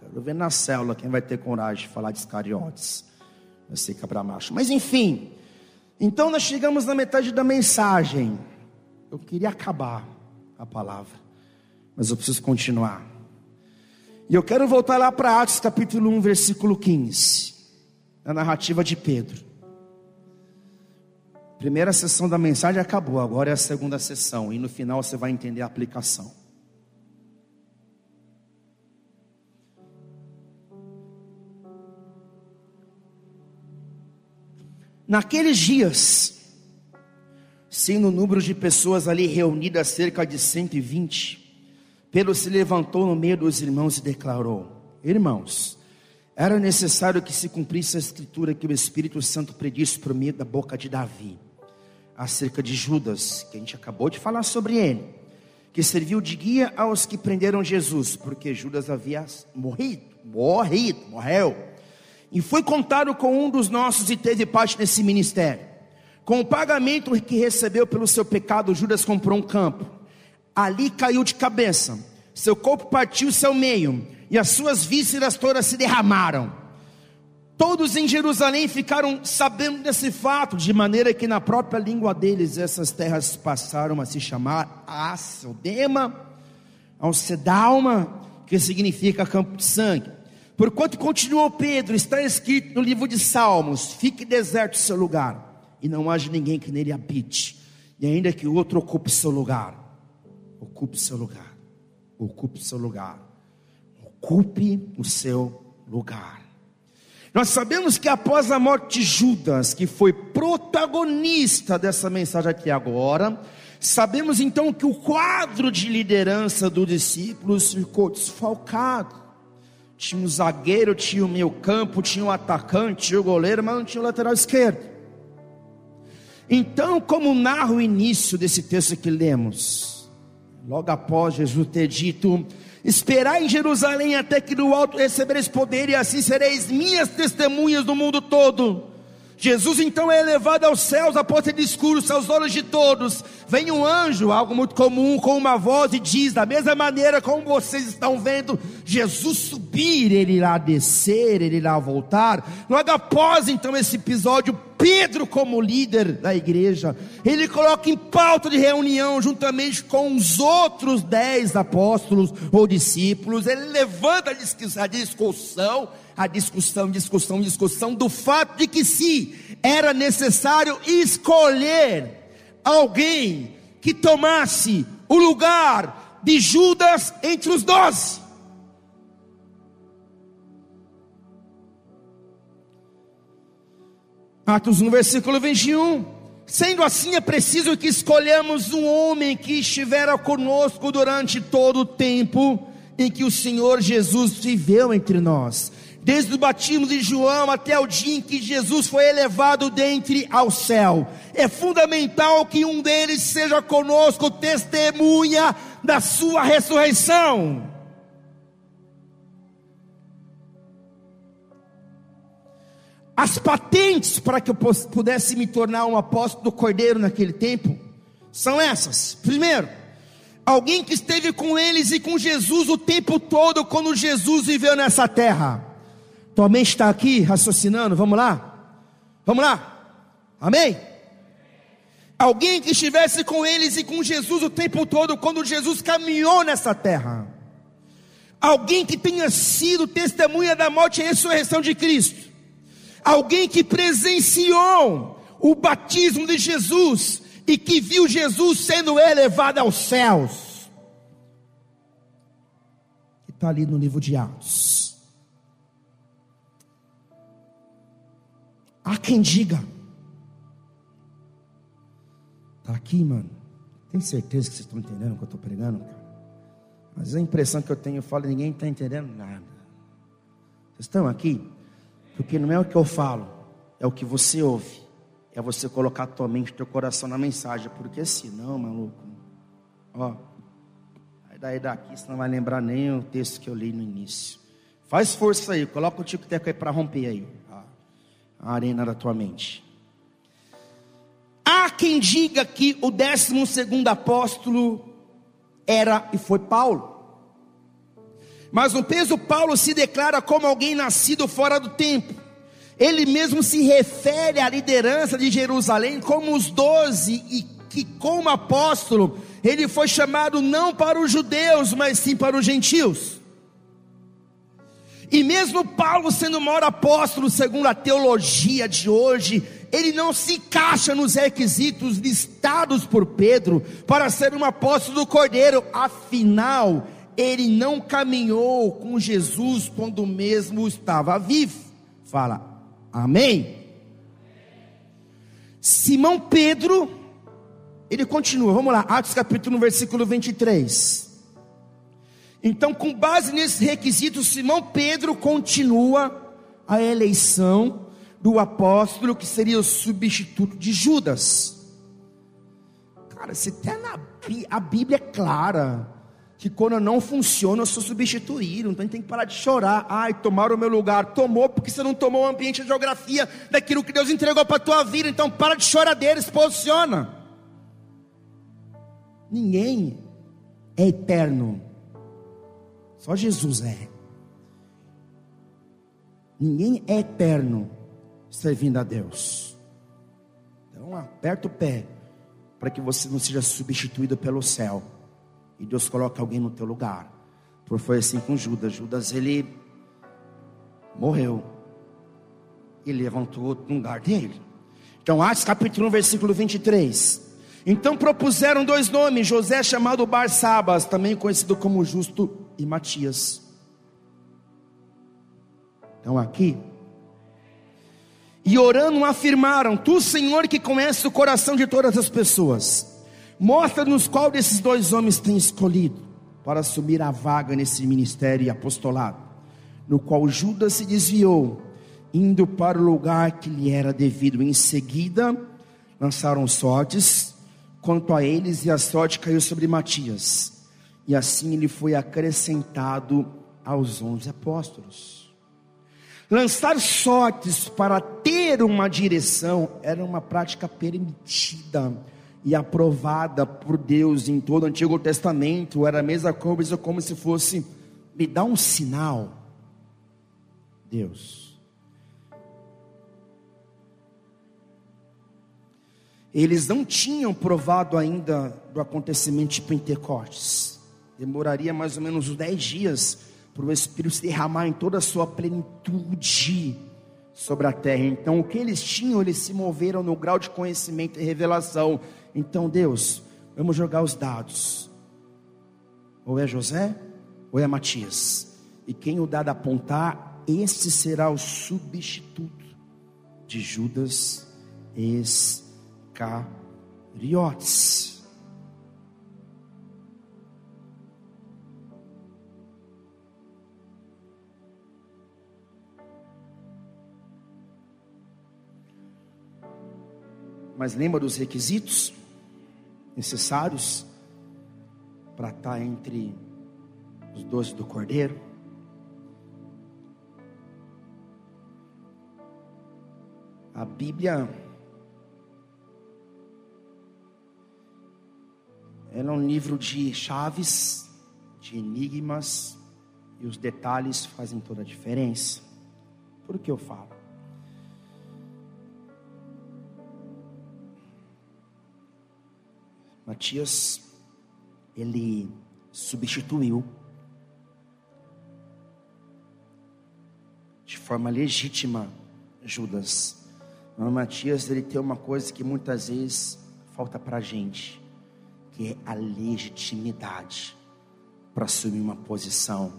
Quero ver na célula quem vai ter coragem de falar de Iscariotes. Vai ser cabra macho. Mas enfim, então nós chegamos na metade da mensagem. Eu queria acabar a palavra, mas eu preciso continuar. E eu quero voltar lá para Atos capítulo 1, versículo 15, a narrativa de Pedro. Primeira sessão da mensagem acabou, agora é a segunda sessão, e no final você vai entender a aplicação. Naqueles dias, sendo o número de pessoas ali reunidas cerca de 120, Pedro se levantou no meio dos irmãos e declarou: Irmãos, era necessário que se cumprisse a escritura que o Espírito Santo predisse por meio da boca de Davi acerca de Judas, que a gente acabou de falar sobre ele, que serviu de guia aos que prenderam Jesus, porque Judas havia morrido, morrido, morreu, e foi contado com um dos nossos e teve parte nesse ministério. Com o pagamento que recebeu pelo seu pecado, Judas comprou um campo. Ali caiu de cabeça, seu corpo partiu seu meio, e as suas vísceras todas se derramaram. Todos em Jerusalém ficaram sabendo desse fato, de maneira que na própria língua deles essas terras passaram a se chamar Asodema, Alcedalma, que significa campo de sangue. Porquanto continuou Pedro, está escrito no livro de Salmos: fique deserto seu lugar, e não haja ninguém que nele habite, e ainda que o outro ocupe seu lugar, ocupe seu lugar, ocupe seu lugar, ocupe o seu lugar. Nós sabemos que após a morte de Judas, que foi protagonista dessa mensagem aqui agora, sabemos então que o quadro de liderança dos discípulos ficou desfalcado. Tinha um zagueiro, tinha o meio campo, tinha o um atacante, tinha o goleiro, mas não tinha o lateral esquerdo. Então, como narra o início desse texto que lemos, logo após Jesus ter dito: Esperai em Jerusalém até que do alto recebereis poder, e assim sereis minhas testemunhas no mundo todo. Jesus então é elevado aos céus após ter discurso aos olhos de todos. Vem um anjo, algo muito comum, com uma voz e diz: da mesma maneira como vocês estão vendo Jesus subir, ele irá descer, ele irá voltar. Logo após então esse episódio, Pedro, como líder da igreja, ele coloca em pauta de reunião, juntamente com os outros dez apóstolos ou discípulos, ele levanta a discussão, a discussão, discussão, discussão do fato de que se era necessário escolher alguém que tomasse o lugar de Judas entre os doze. Atos 1, versículo 21. Sendo assim, é preciso que escolhamos um homem que estivera conosco durante todo o tempo em que o Senhor Jesus viveu entre nós, desde o batismo de João até o dia em que Jesus foi elevado dentre ao céu. É fundamental que um deles seja conosco, testemunha da sua ressurreição. As patentes para que eu pudesse me tornar um apóstolo do Cordeiro naquele tempo são essas. Primeiro, alguém que esteve com eles e com Jesus o tempo todo quando Jesus viveu nessa terra. Tua mente está aqui raciocinando? Vamos lá? Vamos lá? Amém? Alguém que estivesse com eles e com Jesus o tempo todo quando Jesus caminhou nessa terra. Alguém que tenha sido testemunha da morte e ressurreição de Cristo alguém que presenciou o batismo de Jesus e que viu Jesus sendo elevado aos céus. Está ali no livro de Atos. Há quem diga, está aqui, mano, Tem certeza que vocês estão entendendo o que eu estou pregando, cara? Mas a impressão que eu tenho, eu falo, ninguém está entendendo nada. Vocês estão aqui? Porque não é o que eu falo, é o que você ouve. É você colocar a tua mente, teu coração na mensagem. Porque senão, maluco, ó, aí daí daqui você não vai lembrar nem o texto que eu li no início. Faz força aí, coloca o tico-teco aí para romper aí a, a arena da tua mente. Há quem diga que o décimo segundo apóstolo era e foi Paulo. Mas no peso, Paulo se declara como alguém nascido fora do tempo. Ele mesmo se refere à liderança de Jerusalém como os doze, e que, como apóstolo, ele foi chamado não para os judeus, mas sim para os gentios. E mesmo Paulo sendo o maior apóstolo, segundo a teologia de hoje, ele não se encaixa nos requisitos listados por Pedro para ser um apóstolo do Cordeiro, afinal, ele não caminhou com Jesus quando mesmo estava vivo. Fala, amém. Simão Pedro, ele continua, vamos lá, Atos capítulo 1, versículo 23. Então, com base nesses requisitos, Simão Pedro continua a eleição do apóstolo que seria o substituto de Judas. Cara, até na a Bíblia é clara que quando não funciona, eu sou substituído. Então a gente tem que parar de chorar. Ai, tomaram o meu lugar. Tomou porque você não tomou o ambiente, a geografia daquilo que Deus entregou para a tua vida. Então para de chorar deles, posiciona. Ninguém é eterno. Só Jesus é. Ninguém é eterno servindo a Deus. Então aperta o pé para que você não seja substituído pelo céu e Deus coloque alguém no teu lugar. Porque foi assim com Judas. Judas ele morreu e levantou outro lugar dele. Então, Atos capítulo 1, versículo 23. Então propuseram dois nomes: José, chamado Barsabas, também conhecido como Justo, e Matias. Então, aqui e orando afirmaram: Tu, Senhor, que conhece o coração de todas as pessoas, mostra-nos qual desses dois homens tem escolhido para assumir a vaga nesse ministério e apostolado, no qual Judas se desviou, indo para o lugar que lhe era devido. Em seguida, lançaram sortes quanto a eles, e a sorte caiu sobre Matias, e assim ele foi acrescentado aos onze apóstolos. Lançar sortes para ter uma direção era uma prática permitida e aprovada por Deus em todo o Antigo Testamento. Era a mesma coisa como se fosse me dá um sinal, Deus. Eles não tinham provado ainda do acontecimento de Pentecostes. Demoraria mais ou menos uns dez dias para o Espírito se derramar em toda a sua plenitude sobre a terra. Então, o que eles tinham, eles se moveram no grau de conhecimento e revelação. Então, Deus, vamos jogar os dados. Ou é José, ou é Matias. E quem o dado apontar, esse será o substituto de Judas Iscariotes. Mas lembra dos requisitos necessários para estar entre os doze do cordeiro? A Bíblia ela é um livro de chaves, de enigmas, e os detalhes fazem toda a diferença. Por que eu falo? Matias, ele substituiu de forma legítima Judas. Mas Matias, ele tem uma coisa que muitas vezes falta para a gente, que é a legitimidade para assumir uma posição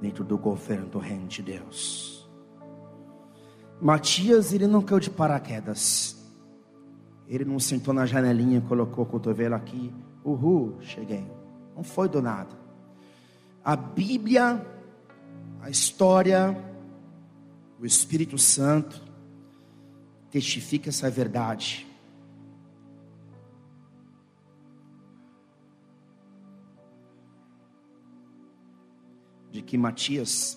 dentro do governo do reino de Deus. Matias, ele não caiu de paraquedas. Ele não sentou na janelinha, colocou o cotovelo aqui, uhul, cheguei. Não foi do nada. A Bíblia, a história, o Espírito Santo testifica essa verdade. De que Matias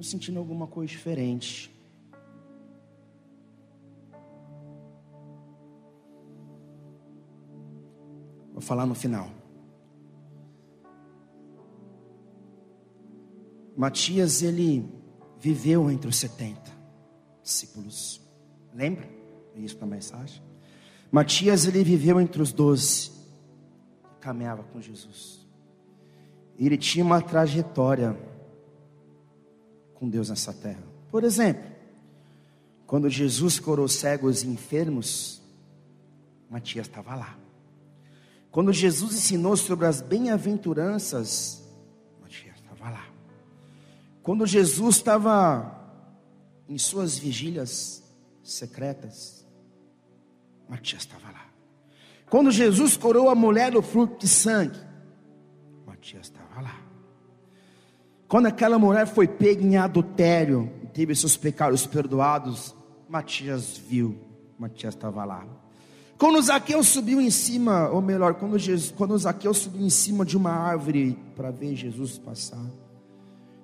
Estou sentindo alguma coisa diferente. Vou falar no final. Matias, ele viveu entre os 70 discípulos. Lembra? É isso na mensagem. Matias, ele viveu entre os 12. Caminhava com Jesus. Ele tinha uma trajetória com Deus nessa terra. Por exemplo, quando Jesus curou cegos e enfermos, Matias estava lá. Quando Jesus ensinou sobre as bem-aventuranças, estava lá. Quando Jesus estava em suas vigílias secretas, Matias estava lá. Quando Jesus curou a mulher do fruto de sangue, Matias estava lá. Quando aquela mulher foi pega em adultério, teve seus pecados perdoados, Matias viu, Matias estava lá. Quando Zaqueu subiu em cima, ou melhor, quando, Jesus, quando Zaqueu subiu em cima de uma árvore para ver Jesus passar,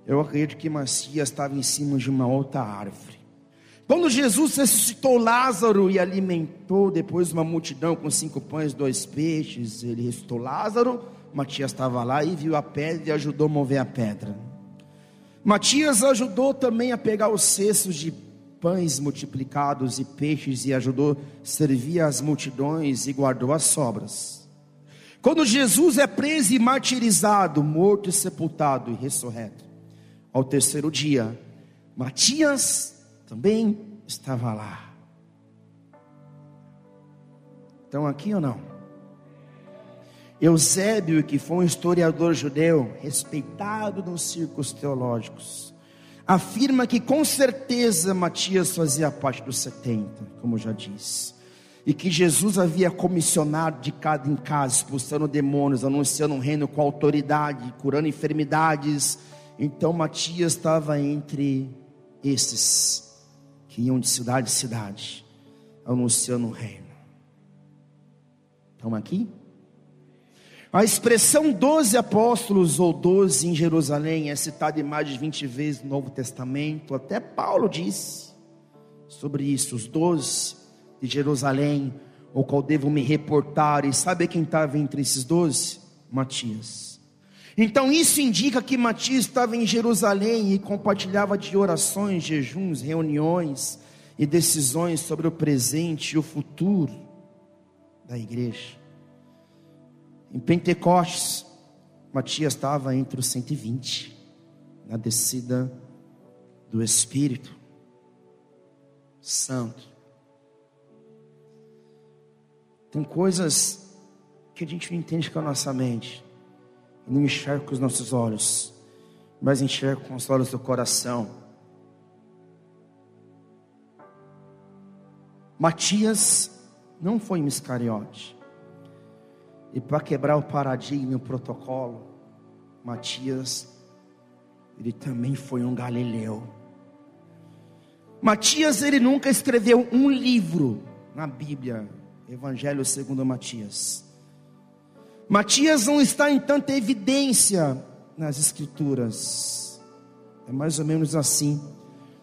eu acredito que Matias estava em cima de uma outra árvore. Quando Jesus ressuscitou Lázaro e alimentou depois uma multidão com cinco pães e dois peixes, ele ressuscitou Lázaro, Matias estava lá e viu a pedra e ajudou a mover a pedra. Matias ajudou também a pegar os cestos de pães multiplicados e peixes e ajudou servir as multidões e guardou as sobras. Quando Jesus é preso e martirizado, morto e sepultado e ressurreto, ao terceiro dia, Matias também estava lá. Estão aqui ou não? Eusébio, que foi um historiador judeu, respeitado nos círculos teológicos, afirma que com certeza Matias fazia parte dos 70, como já disse, e que Jesus havia comissionado de cada em casa, expulsando demônios, anunciando um reino com autoridade, curando enfermidades. Então Matias estava entre esses que iam de cidade em cidade, anunciando o reino. Estão aqui? A expressão doze apóstolos ou doze em Jerusalém é citada em mais de 20 vezes no Novo Testamento. Até Paulo disse sobre isso, os doze de Jerusalém, o qual devo me reportar. E sabe quem estava entre esses doze? Matias. Então isso indica que Matias estava em Jerusalém e compartilhava de orações, jejuns, reuniões e decisões sobre o presente e o futuro da igreja. Em Pentecostes, Matias estava entre os 120, na descida do Espírito Santo. Tem coisas que a gente não entende com a nossa mente, não enxerga com os nossos olhos, mas enxerga com os olhos do coração. Matias não foi um Iscariote. E para quebrar o paradigma, o protocolo, Matias, ele também foi um galileu. Matias, ele nunca escreveu um livro na Bíblia, Evangelho segundo Matias. Matias não está em tanta evidência nas Escrituras. É mais ou menos assim.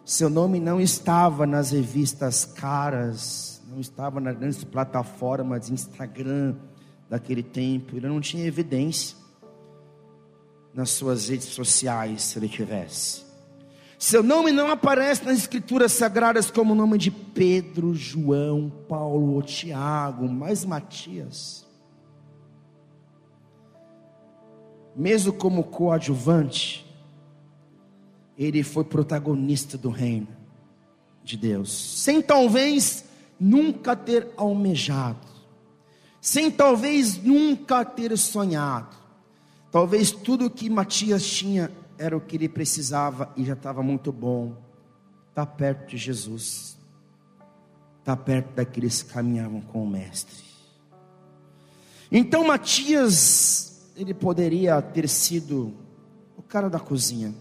Seu nome não estava nas revistas caras, não estava nas grandes plataformas Instagram, daquele tempo, ele não tinha evidência nas suas redes sociais, se ele tivesse. Seu nome não aparece nas escrituras sagradas como o nome de Pedro, João, Paulo ou Tiago, mas Matias. Mesmo como coadjuvante, ele foi protagonista do reino de Deus, sem talvez nunca ter almejado sem talvez nunca ter sonhado. Talvez tudo que Matias tinha era o que ele precisava e já estava muito bom. está perto de Jesus, está perto daqueles que caminhavam com o Mestre. Então Matias, ele poderia ter sido o cara da cozinha,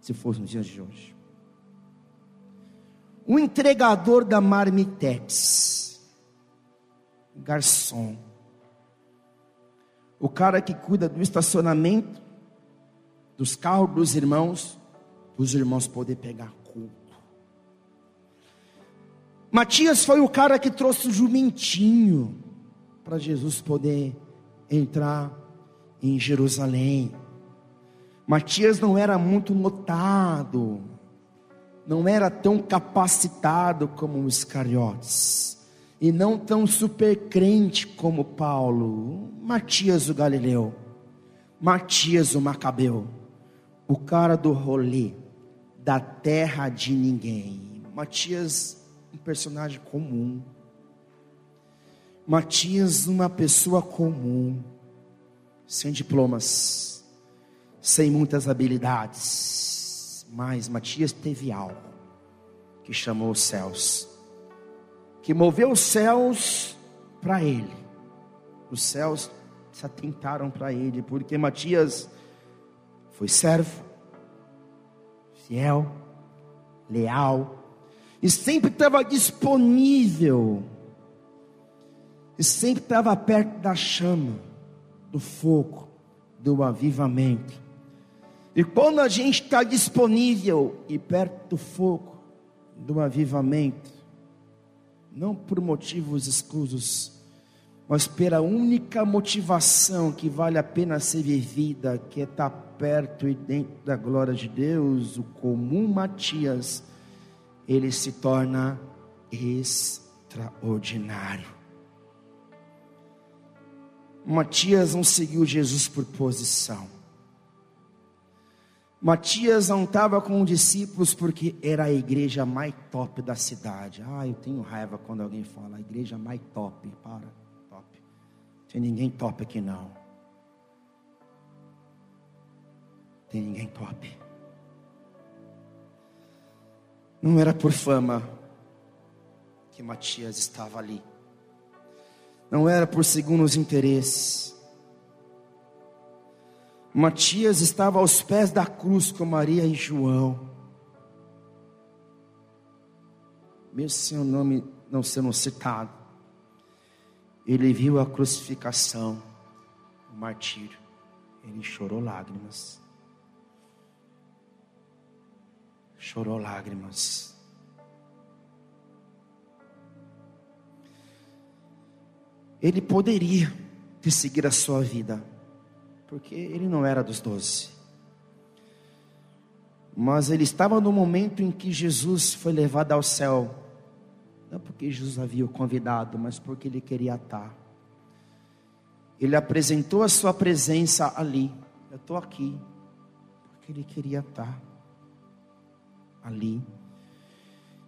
se fosse nos dias de hoje. O entregador da Marmitex, garçom, o cara que cuida do estacionamento, dos carros dos irmãos, os irmãos poder pegar culto. Matias foi o cara que trouxe o jumentinho para Jesus poder entrar em Jerusalém. Matias não era muito notado, não era tão capacitado como os Iscariotes, e não tão super crente como Paulo. Matias o Galileu, Matias o Macabeu, o cara do rolê, da terra de ninguém. Matias, um personagem comum. Matias, uma pessoa comum, sem diplomas, sem muitas habilidades, mas Matias teve algo que chamou os céus, que moveu os céus para ele. Os céus se atentaram para ele, porque Matias foi servo, fiel, leal, e sempre estava disponível, e sempre estava perto da chama, do fogo, do avivamento. E quando a gente está disponível e perto do fogo, do avivamento, não por motivos escusos, mas pela única motivação que vale a pena ser vivida, que é estar perto e dentro da glória de Deus, o comum Matias, ele se torna extraordinário. Matias não seguiu Jesus por posição. Matias não estava com os discípulos porque era a igreja mais top da cidade. Ah, eu tenho raiva quando alguém fala a igreja mais top. Para, top. Tem ninguém top aqui não. Tem ninguém top. Não era por fama que Matias estava ali. Não era por segundos interesses. Matias estava aos pés da cruz com Maria e João. Mesmo seu nome não sendo citado, ele viu a crucificação, o martírio. Ele chorou lágrimas. chorou lágrimas. Ele poderia ter seguido a sua vida, porque ele não era dos doze. Mas ele estava no momento em que Jesus foi levado ao céu, não porque Jesus havia o convidado, mas porque ele queria estar. Ele apresentou a sua presença ali. Eu estou aqui, porque ele queria estar ali.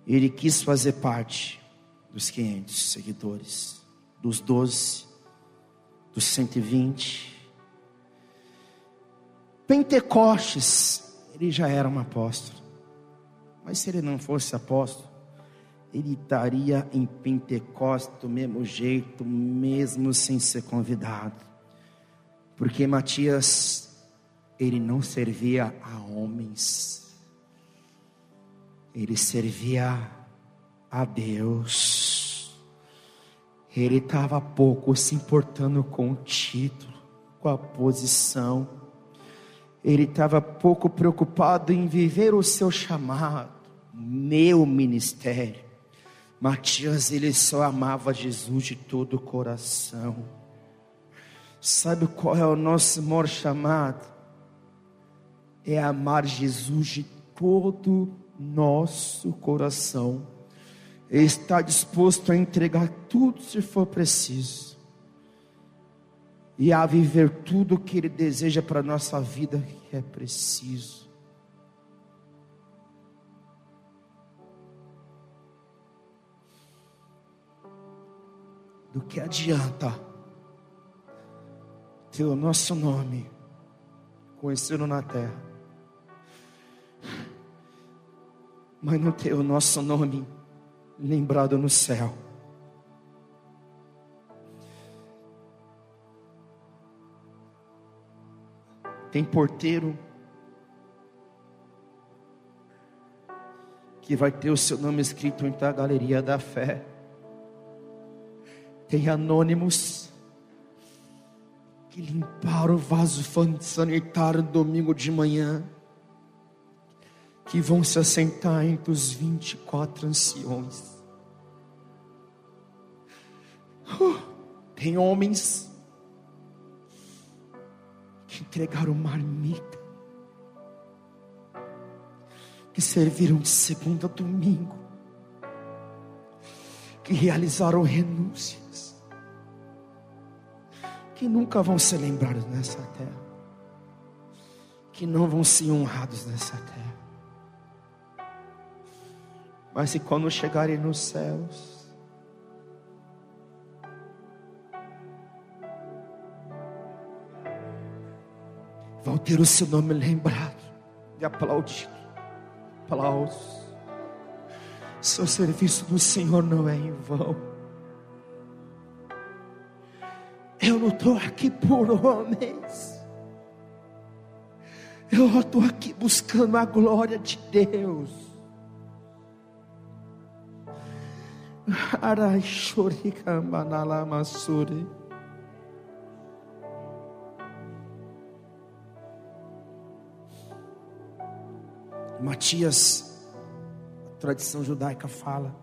Ele quis fazer parte dos 500 seguidores, dos 12, dos 120. Pentecostes, ele já era um apóstolo. Mas se ele não fosse apóstolo, ele estaria em Pentecostes do mesmo jeito, mesmo sem ser convidado. Porque Matias, ele não servia a homens ele servia a Deus. Ele estava pouco se importando com o título, com a posição. Ele estava pouco preocupado em viver o seu chamado, meu ministério. Matias, ele só amava Jesus de todo o coração. Sabe qual é o nosso maior chamado? É amar Jesus de todo nosso coração está disposto a entregar tudo se for preciso e a viver tudo o que Ele deseja para a nossa vida que é preciso. Do que adianta ter o nosso nome conhecido na terra mas não ter o nosso nome lembrado no céu. Tem porteiro que vai ter o seu nome escrito em a galeria da fé. Tem anônimos que limparam o vaso sanitário domingo de manhã, que vão se assentar entre os 24 anciões. Uh, tem homens que entregaram marmita, que serviram de segunda a domingo, que realizaram renúncias, que nunca vão ser lembrados nessa terra, que não vão ser honrados nessa terra. Mas se quando chegarem nos céus, vão ter o seu nome lembrado e aplaudido. Aplausos. Seu serviço do Senhor não é em vão. Eu não estou aqui por homens. Eu estou aqui buscando a glória de Deus. Arai shorikambanalasuri. Matias, a tradição judaica fala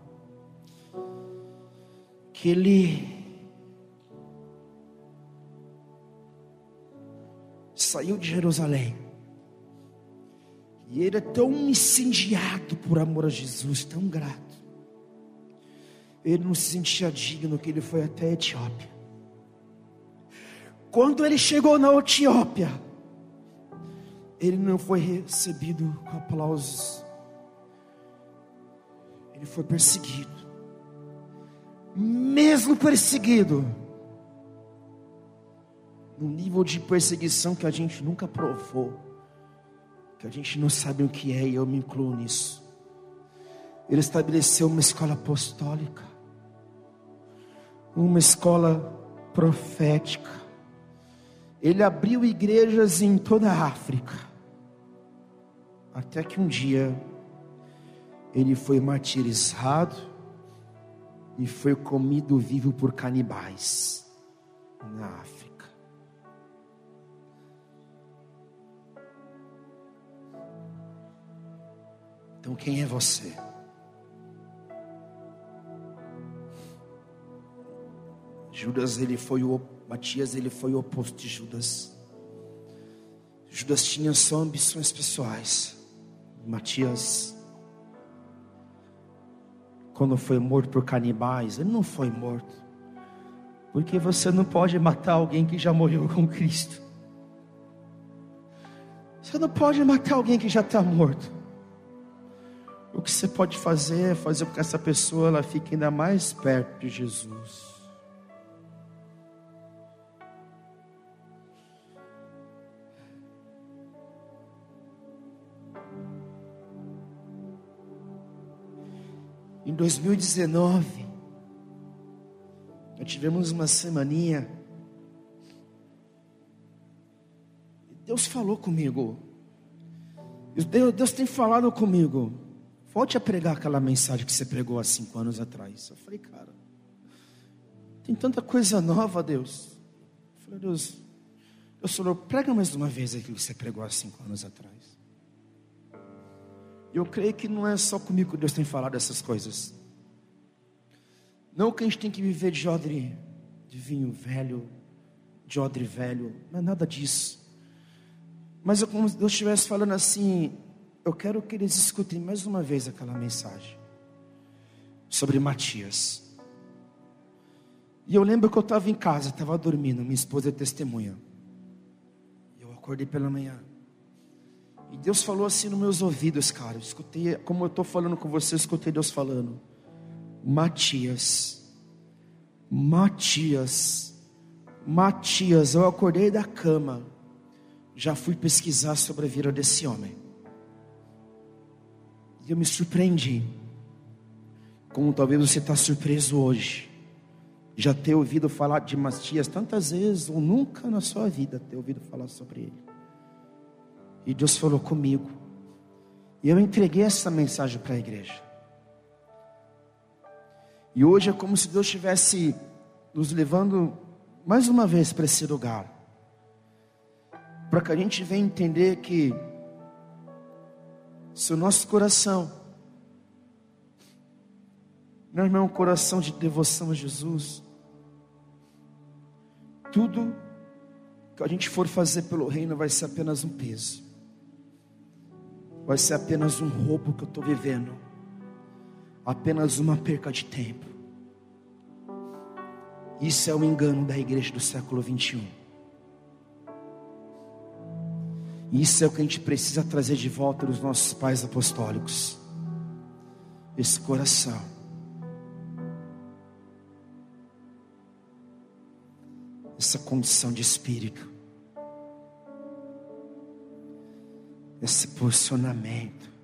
que ele saiu de Jerusalém e ele é tão incendiado por amor a Jesus, tão grato. Ele não se sentia digno que ele foi até a Etiópia. Quando ele chegou na Etiópia, ele não foi recebido com aplausos, ele foi perseguido, mesmo perseguido, num nível de perseguição que a gente nunca provou, que a gente não sabe o que é, e eu me incluo nisso. Ele estabeleceu uma escola apostólica, uma escola profética, ele abriu igrejas em toda a África. Até que um dia ele foi martirizado e foi comido vivo por canibais na África. Então quem é você? Judas ele foi o Matias ele foi o oposto de Judas. Judas tinha só ambições pessoais. Matias, quando foi morto por canibais, ele não foi morto, porque você não pode matar alguém que já morreu com Cristo. Você não pode matar alguém que já está morto. O que você pode fazer é fazer com que essa pessoa ela fique ainda mais perto de Jesus. 2019, nós tivemos uma semaninha. Deus falou comigo. Deus, Deus tem falado comigo. Volte a pregar aquela mensagem que você pregou há cinco anos atrás. Eu falei, cara, tem tanta coisa nova, Deus. Eu falei, Deus, eu Senhor, prega mais uma vez aquilo que você pregou há cinco anos atrás. Eu creio que não é só comigo que Deus tem falado essas coisas. Não que a gente tem que viver de odre, de vinho velho, de odre velho, não é nada disso. Mas é como se Deus estivesse falando assim: eu quero que eles escutem mais uma vez aquela mensagem sobre Matias. E eu lembro que eu estava em casa, estava dormindo, minha esposa é testemunha. Eu acordei pela manhã. E Deus falou assim nos meus ouvidos, cara. Eu escutei, como eu estou falando com você, eu escutei Deus falando. Matias, Matias, Matias, eu acordei da cama, já fui pesquisar sobre a vida desse homem. E eu me surpreendi. Como talvez você está surpreso hoje. Já ter ouvido falar de Matias tantas vezes, ou nunca na sua vida ter ouvido falar sobre ele. E Deus falou comigo. E eu entreguei essa mensagem para a igreja. E hoje é como se Deus estivesse nos levando mais uma vez para esse lugar. Para que a gente venha entender que se o nosso coração meu irmão, um coração de devoção a Jesus, tudo que a gente for fazer pelo reino vai ser apenas um peso, vai ser apenas um roubo que eu estou vivendo, apenas uma perca de tempo. Isso é o engano da igreja do século 21. Isso é o que a gente precisa trazer de volta dos nossos pais apostólicos. Esse coração. Essa condição de espírito. Esse posicionamento.